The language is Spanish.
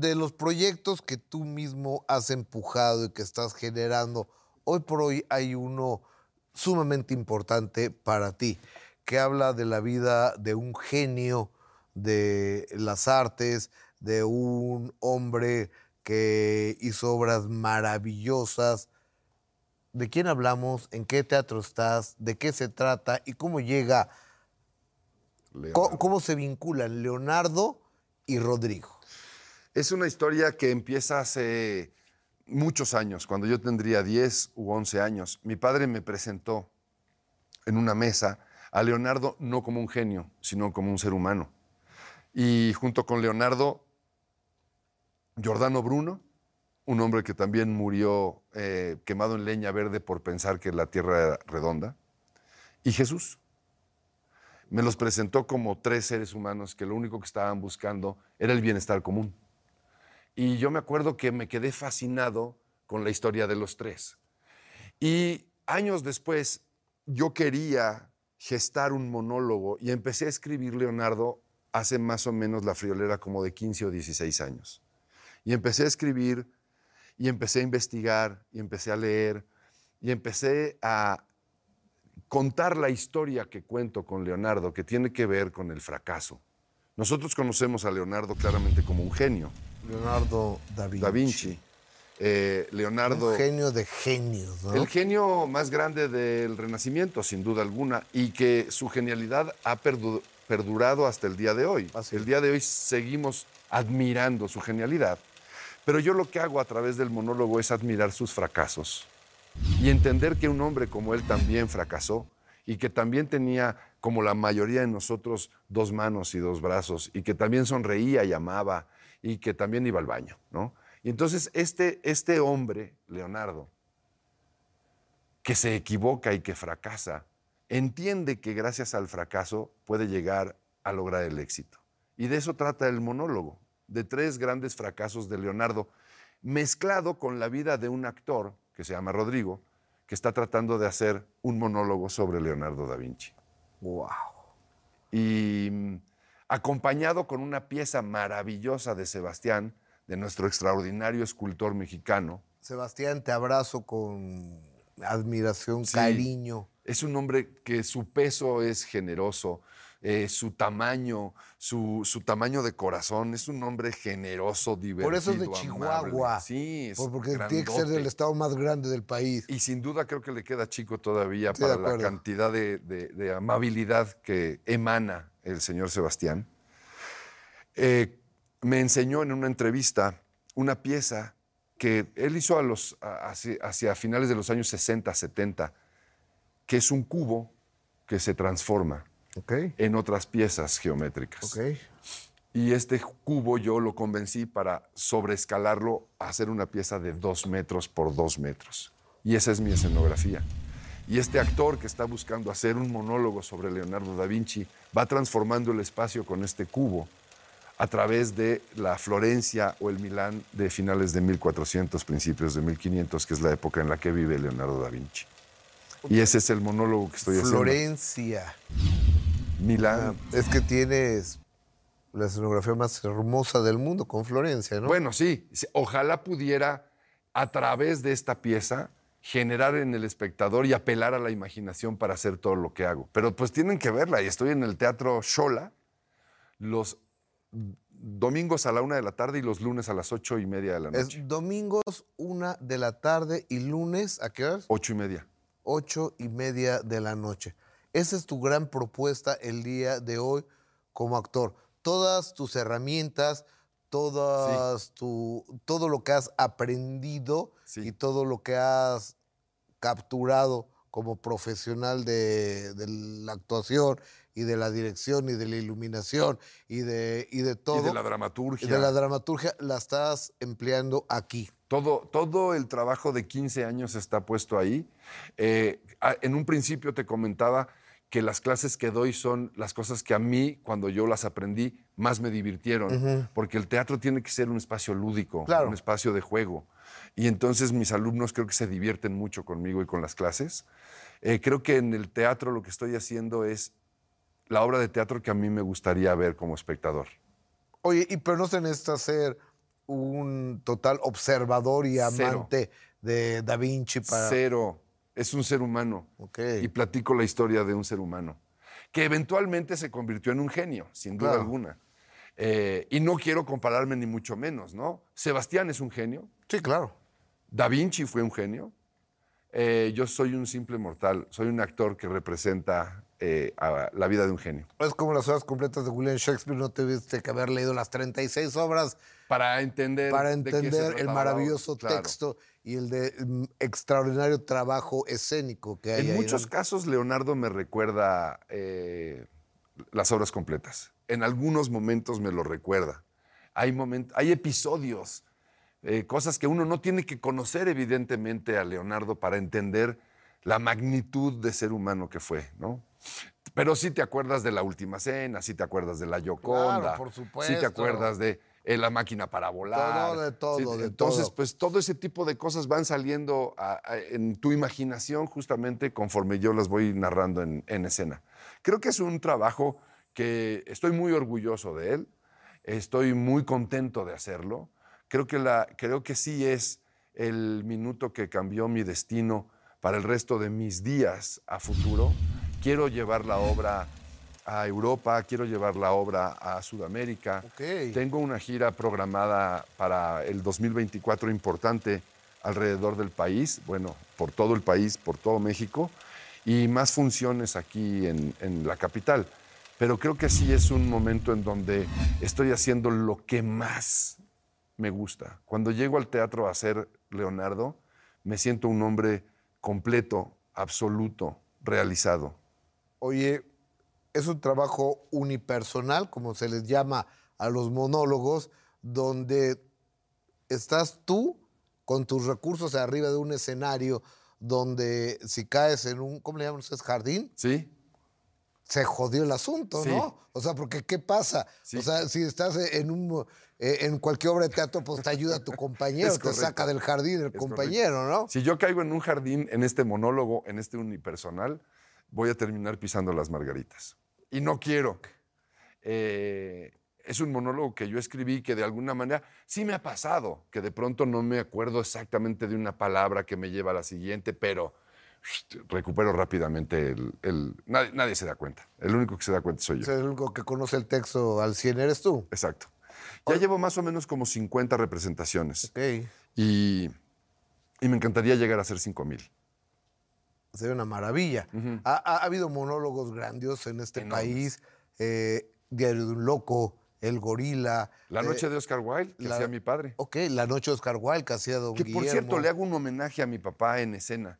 de los proyectos que tú mismo has empujado y que estás generando, hoy por hoy hay uno sumamente importante para ti, que habla de la vida de un genio de las artes, de un hombre que hizo obras maravillosas. ¿De quién hablamos? ¿En qué teatro estás? ¿De qué se trata? ¿Y cómo llega? ¿Cómo, cómo se vinculan Leonardo y Rodrigo? Es una historia que empieza hace muchos años, cuando yo tendría 10 u 11 años. Mi padre me presentó en una mesa a Leonardo no como un genio, sino como un ser humano. Y junto con Leonardo, Giordano Bruno, un hombre que también murió eh, quemado en leña verde por pensar que la tierra era redonda, y Jesús. Me los presentó como tres seres humanos que lo único que estaban buscando era el bienestar común. Y yo me acuerdo que me quedé fascinado con la historia de los tres. Y años después yo quería gestar un monólogo y empecé a escribir Leonardo hace más o menos la friolera como de 15 o 16 años. Y empecé a escribir y empecé a investigar y empecé a leer y empecé a contar la historia que cuento con Leonardo que tiene que ver con el fracaso. Nosotros conocemos a Leonardo claramente como un genio, Leonardo da Vinci. Da Vinci. Eh, Leonardo. Un genio de genios, ¿no? El genio más grande del Renacimiento, sin duda alguna, y que su genialidad ha perdu- perdurado hasta el día de hoy. Así el día de hoy seguimos admirando su genialidad, pero yo lo que hago a través del monólogo es admirar sus fracasos y entender que un hombre como él también fracasó y que también tenía, como la mayoría de nosotros, dos manos y dos brazos y que también sonreía y amaba y que también iba al baño, ¿no? Y entonces este, este hombre, Leonardo, que se equivoca y que fracasa, entiende que gracias al fracaso puede llegar a lograr el éxito. Y de eso trata el monólogo, de tres grandes fracasos de Leonardo, mezclado con la vida de un actor que se llama Rodrigo, que está tratando de hacer un monólogo sobre Leonardo da Vinci. Wow. Y mm, acompañado con una pieza maravillosa de Sebastián, de nuestro extraordinario escultor mexicano, Sebastián, te abrazo con admiración, Sí. cariño. Es un hombre que su peso es generoso, eh, su tamaño, su, su tamaño de corazón, es un hombre generoso, divertido, Por eso es de amable. Chihuahua. Sí, es Por- porque tiene que ser grandote. del estado más grande del país. Y sin duda creo que le queda chico todavía para la cantidad de, de- de amabilidad que emana el señor Sebastián. Eh, me enseñó en una entrevista una pieza que él hizo a los, a- hacia, hacia finales de los años 60, 70, que es un cubo que se transforma en otras piezas geométricas. Y este cubo yo lo convencí para sobreescalarlo a hacer una pieza de dos metros por dos metros. Y esa es mi escenografía. Y este actor que está buscando hacer un monólogo sobre Leonardo da Vinci va transformando el espacio con este cubo a través de la Florencia o el Milán de finales de 1400, principios de 1500, que es la época en la que vive Leonardo da Vinci. Y ese es el monólogo que estoy haciendo. Florencia. Milán. Es que tienes la escenografía más hermosa del mundo con Florencia, ¿no? Bueno, sí, sí, ojalá pudiera a través de esta pieza generar en el espectador y apelar a la imaginación para hacer todo lo que hago. Pero pues tienen que verla y estoy en el Teatro Shola los domingos a la una de la tarde y los lunes a las ocho y media de la noche. es domingos, una de la tarde y lunes, ¿a qué horas? Ocho y media. ocho y media de la noche. Esa es tu gran propuesta el día de hoy como actor. Todas tus herramientas, todas tu, todo lo que has aprendido Sí. y todo lo que has capturado como profesional de, de la actuación y de la dirección y de la iluminación y de, y de todo. Y de la y dramaturgia. de la dramaturgia la estás empleando aquí. Todo, todo el trabajo de 15 años está puesto ahí. Eh, en un principio te comentaba que las clases que doy son las cosas que a mí, cuando yo las aprendí, más me divirtieron, porque el teatro tiene que ser un espacio lúdico, Claro. un espacio de juego. Y entonces mis alumnos creo que se divierten mucho conmigo y con las clases. Eh, creo que en el teatro lo que estoy haciendo es la obra de teatro que a mí me gustaría ver como espectador. Oye, y pero no se necesita ser un total observador y Cero. amante de Da Vinci para. Cero. Es un ser humano. Ok. Y platico la historia de un ser humano. Que eventualmente se convirtió en un genio, sin duda Claro. alguna. Eh, y no quiero compararme ni mucho menos, ¿no? Sebastián es un genio. Sí, claro. Da Vinci fue un genio. Eh, yo soy un simple mortal. Soy un actor que representa eh, a la vida de un genio. Es como las horas completas de William Shakespeare, no tuviste que haber leído las 36 obras Para entender. para entender el maravilloso claro. texto y el de mm, extraordinario trabajo escénico que hay En ahí, muchos casos, Leonardo me recuerda eh, las obras completas. En algunos momentos me lo recuerda. Hay, moment- hay episodios, eh, cosas que uno no tiene que conocer, evidentemente, a Leonardo para entender la magnitud de ser humano que fue, ¿no? Pero sí te acuerdas de la última cena, sí te acuerdas de la Yoconda, por sí te supuesto. acuerdas de eh, la máquina para volar. Todo, de todo, Sí, de entonces, todo. pues todo ese tipo de cosas van saliendo a- a- en tu imaginación justamente conforme yo las voy narrando en, en escena. Creo que es un trabajo que estoy muy orgulloso de él, estoy muy contento de hacerlo. Creo que, la, creo que sí es el minuto que cambió mi destino para el resto de mis días a futuro. Quiero llevar la obra a Europa, quiero llevar la obra a Sudamérica. Ok. Tengo una gira programada para el 2024 importante alrededor del país, bueno, por todo el país, por todo México, y más funciones aquí en, en la capital. Pero creo que sí es un momento en donde estoy haciendo lo que más me gusta. Cuando llego al teatro a hacer Leonardo, me siento un hombre completo, absoluto, realizado. Oye, es un trabajo unipersonal, como se les llama a los monólogos, donde estás tú con tus recursos arriba de un escenario donde si caes en un, ¿cómo le llaman ustedes? Jardín, ¿Sí? se jodió el asunto, Sí. ¿no? O sea, porque ¿qué pasa? Sí. O sea, si estás en un eh, en cualquier obra de teatro, pues te ayuda tu compañero, te saca del jardín el Es compañero, ¿no? Si yo caigo en un jardín, en este monólogo, en este unipersonal, voy a terminar pisando las margaritas. Y no quiero. Eh, es un monólogo que yo escribí que de alguna manera sí me ha pasado, que de pronto no me acuerdo exactamente de una palabra que me lleva a la siguiente, pero recupero rápidamente el... el- nadie, nadie se da cuenta. El único que se da cuenta soy yo. sea, el único que conoce el texto al 100 eres tú. Exacto. Ya llevo más o menos como 50 representaciones Ok. y, y me encantaría llegar a hacer 5 mil. Sería una maravilla. Ha, ha- ha habido monólogos grandiosos en este Enormes. país. eh, Diario de un Loco, El Gorila. La eh, noche de Oscar Wilde, que la- hacía mi padre. Ok, La Noche de Oscar Wilde, que hacía Don Que por Guillermo. cierto, le hago un homenaje a mi papá en escena.